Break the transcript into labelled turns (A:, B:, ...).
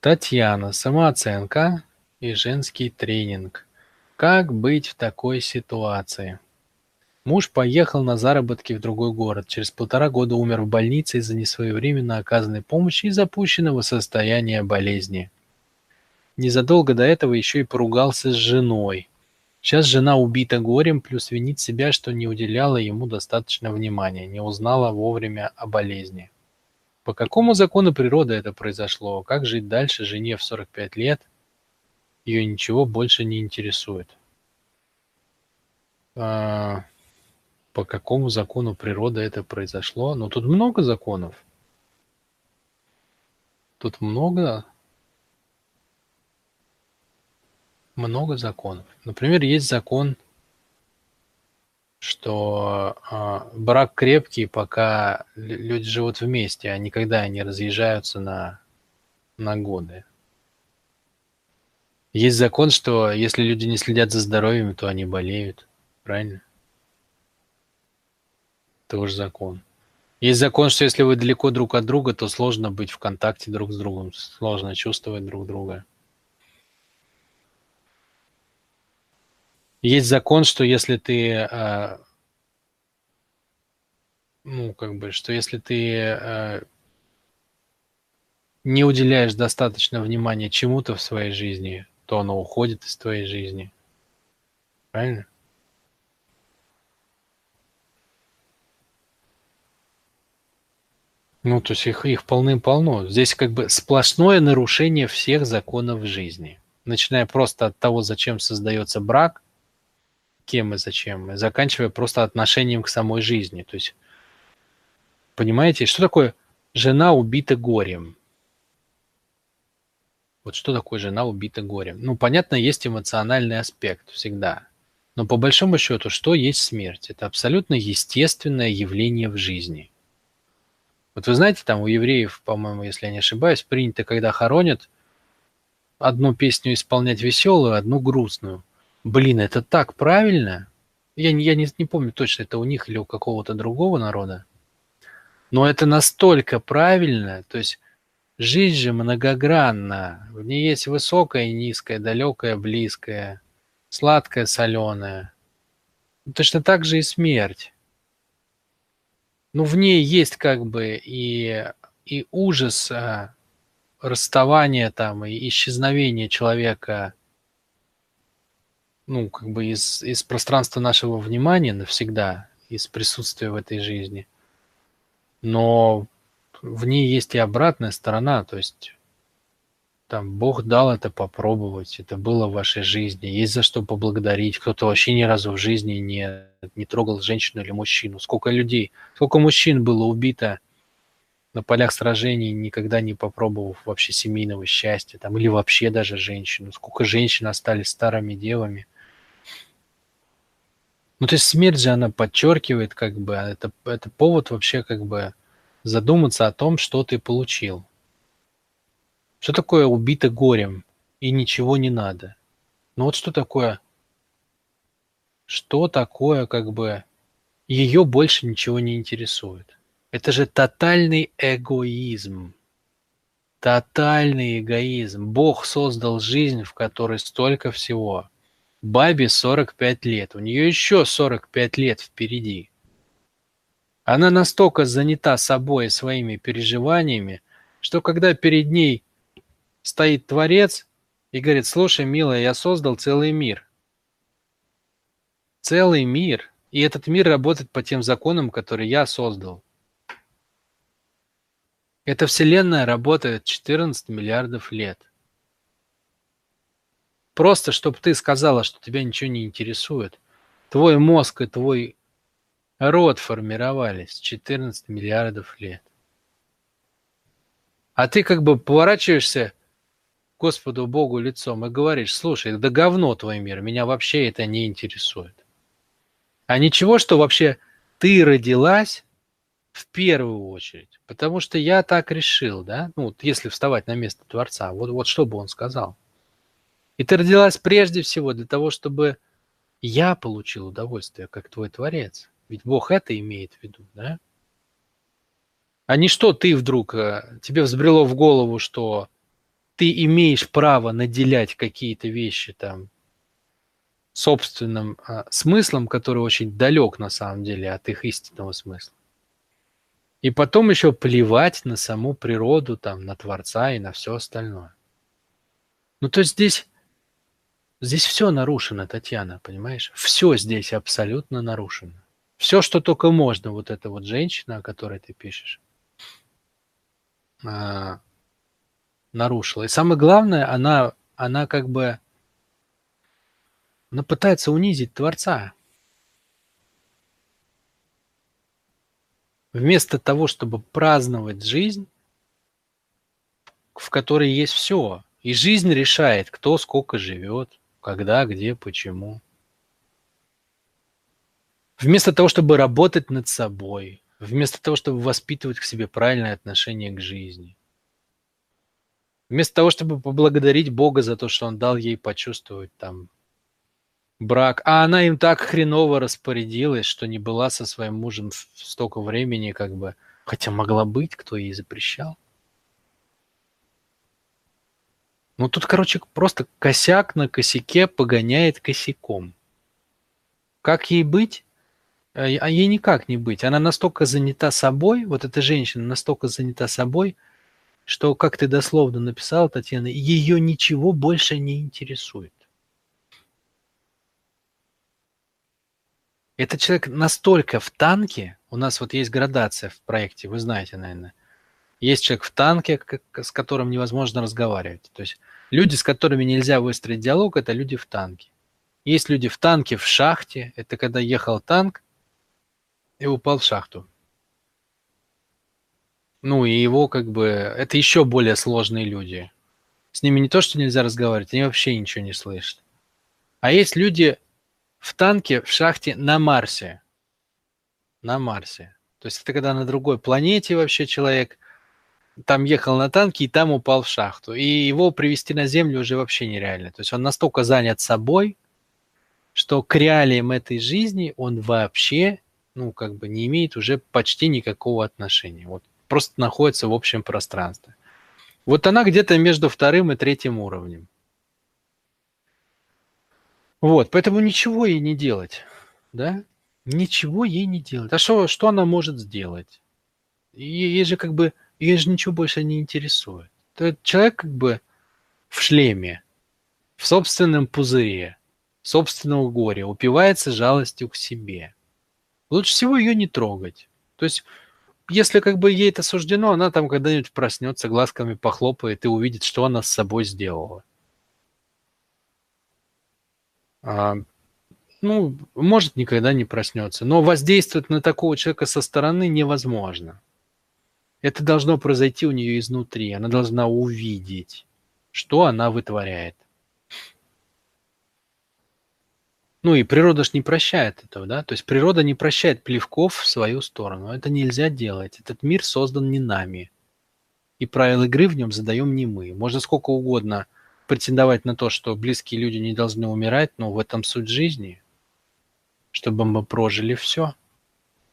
A: Татьяна, самооценка и женский тренинг. Как быть в такой ситуации? Муж поехал на заработки в другой город. Через полтора года умер в больнице из-за несвоевременно оказанной помощи и запущенного состояния болезни. Незадолго до этого еще и поругался с женой. Сейчас жена убита горем, плюс винит себя, что не уделяла ему достаточно внимания, не узнала вовремя о болезни. По какому закону природы это произошло? Как жить дальше жене в 45 лет? Ее ничего больше не интересует. А, по какому закону природы это произошло? Ну, тут много законов. Тут много много законов. Например, есть закон что а, брак крепкий, пока люди живут вместе, а никогда не разъезжаются на, на годы. Есть закон, что если люди не следят за здоровьем, то они болеют. Правильно? Тоже закон. Есть закон, что если вы далеко друг от друга, то сложно быть в контакте друг с другом, сложно чувствовать друг друга. Есть закон, что если ты, а, ну, как бы, что если ты а, не уделяешь достаточно внимания чему-то в своей жизни, то оно уходит из твоей жизни. Правильно? Ну, то есть их, их полным-полно. Здесь как бы сплошное нарушение всех законов жизни. Начиная просто от того, зачем создается брак – кем и зачем, и заканчивая просто отношением к самой жизни. То есть, понимаете, что такое жена убита горем? Вот что такое жена убита горем? Ну, понятно, есть эмоциональный аспект всегда. Но по большому счету, что есть смерть? Это абсолютно естественное явление в жизни. Вот вы знаете, там у евреев, по-моему, если я не ошибаюсь, принято, когда хоронят, одну песню исполнять веселую, одну грустную. Блин, это так правильно. Я, не- я не, не помню точно, это у них или у какого-то другого народа. Но это настолько правильно. То есть жизнь же многогранна. В ней есть высокое и низкое, далекое, близкое, сладкое, соленое. Точно так же и смерть. Ну, в ней есть как бы и, и ужас а, расставания там, и исчезновения человека ну, как бы из, из пространства нашего внимания навсегда, из присутствия в этой жизни. Но в ней есть и обратная сторона, то есть там Бог дал это попробовать, это было в вашей жизни, есть за что поблагодарить. Кто-то вообще ни разу в жизни не, не трогал женщину или мужчину. Сколько людей, сколько мужчин было убито на полях сражений, никогда не попробовав вообще семейного счастья, там, или вообще даже женщину. Сколько женщин остались старыми девами – ну, то есть смерть же она подчеркивает, как бы, а это, это повод вообще как бы задуматься о том, что ты получил. Что такое убито горем и ничего не надо? Ну вот что такое? Что такое как бы ее больше ничего не интересует? Это же тотальный эгоизм. Тотальный эгоизм. Бог создал жизнь, в которой столько всего. Бабе 45 лет, у нее еще 45 лет впереди. Она настолько занята собой и своими переживаниями, что когда перед ней стоит Творец и говорит, слушай, милая, я создал целый мир. Целый мир. И этот мир работает по тем законам, которые я создал. Эта вселенная работает 14 миллиардов лет. Просто, чтобы ты сказала, что тебя ничего не интересует. Твой мозг и твой род формировались 14 миллиардов лет. А ты как бы поворачиваешься Господу Богу лицом и говоришь, слушай, да говно твой мир, меня вообще это не интересует. А ничего, что вообще ты родилась в первую очередь, потому что я так решил, да, ну, если вставать на место Творца, вот, вот что бы он сказал – и ты родилась прежде всего для того, чтобы я получил удовольствие, как твой Творец. Ведь Бог это имеет в виду, да? А не что ты вдруг, э, тебе взбрело в голову, что ты имеешь право наделять какие-то вещи там собственным а, смыслом, который очень далек на самом деле от их истинного смысла. И потом еще плевать на саму природу, там, на Творца и на все остальное. Ну, то есть здесь, здесь все нарушено, Татьяна, понимаешь? Все здесь абсолютно нарушено. Все, что только можно, вот эта вот женщина, о которой ты пишешь, а, нарушила. И самое главное, она, она как бы она пытается унизить Творца. Вместо того, чтобы праздновать жизнь, в которой есть все. И жизнь решает, кто сколько живет, когда, где, почему. Вместо того, чтобы работать над собой, вместо того, чтобы воспитывать к себе правильное отношение к жизни, вместо того, чтобы поблагодарить Бога за то, что Он дал ей почувствовать там брак, а она им так хреново распорядилась, что не была со своим мужем столько времени, как бы, хотя могла быть, кто ей запрещал. Ну тут, короче, просто косяк на косяке погоняет косяком. Как ей быть? А, а ей никак не быть. Она настолько занята собой, вот эта женщина настолько занята собой, что, как ты дословно написал, Татьяна, ее ничего больше не интересует. Этот человек настолько в танке, у нас вот есть градация в проекте, вы знаете, наверное. Есть человек в танке, с которым невозможно разговаривать. То есть люди, с которыми нельзя выстроить диалог, это люди в танке. Есть люди в танке в шахте, это когда ехал танк и упал в шахту. Ну и его как бы, это еще более сложные люди. С ними не то, что нельзя разговаривать, они вообще ничего не слышат. А есть люди в танке в шахте на Марсе. На Марсе. То есть это когда на другой планете вообще человек там ехал на танке и там упал в шахту. И его привести на Землю уже вообще нереально. То есть он настолько занят собой, что к реалиям этой жизни он вообще, ну, как бы не имеет уже почти никакого отношения. Вот просто находится в общем пространстве. Вот она где-то между вторым и третьим уровнем. Вот, поэтому ничего ей не делать, да? Ничего ей не делать. А что, что она может сделать? Ей же как бы, ей же ничего больше не интересует. Этот человек как бы в шлеме, в собственном пузыре, собственного горя, упивается жалостью к себе. Лучше всего ее не трогать. То есть, если как бы ей это суждено, она там когда-нибудь проснется, глазками похлопает и увидит, что она с собой сделала. А, ну, может, никогда не проснется. Но воздействовать на такого человека со стороны невозможно. Это должно произойти у нее изнутри. Она должна увидеть, что она вытворяет. Ну и природа ж не прощает этого, да? То есть природа не прощает плевков в свою сторону. Это нельзя делать. Этот мир создан не нами. И правила игры в нем задаем не мы. Можно сколько угодно – претендовать на то, что близкие люди не должны умирать, но в этом суть жизни, чтобы мы прожили все –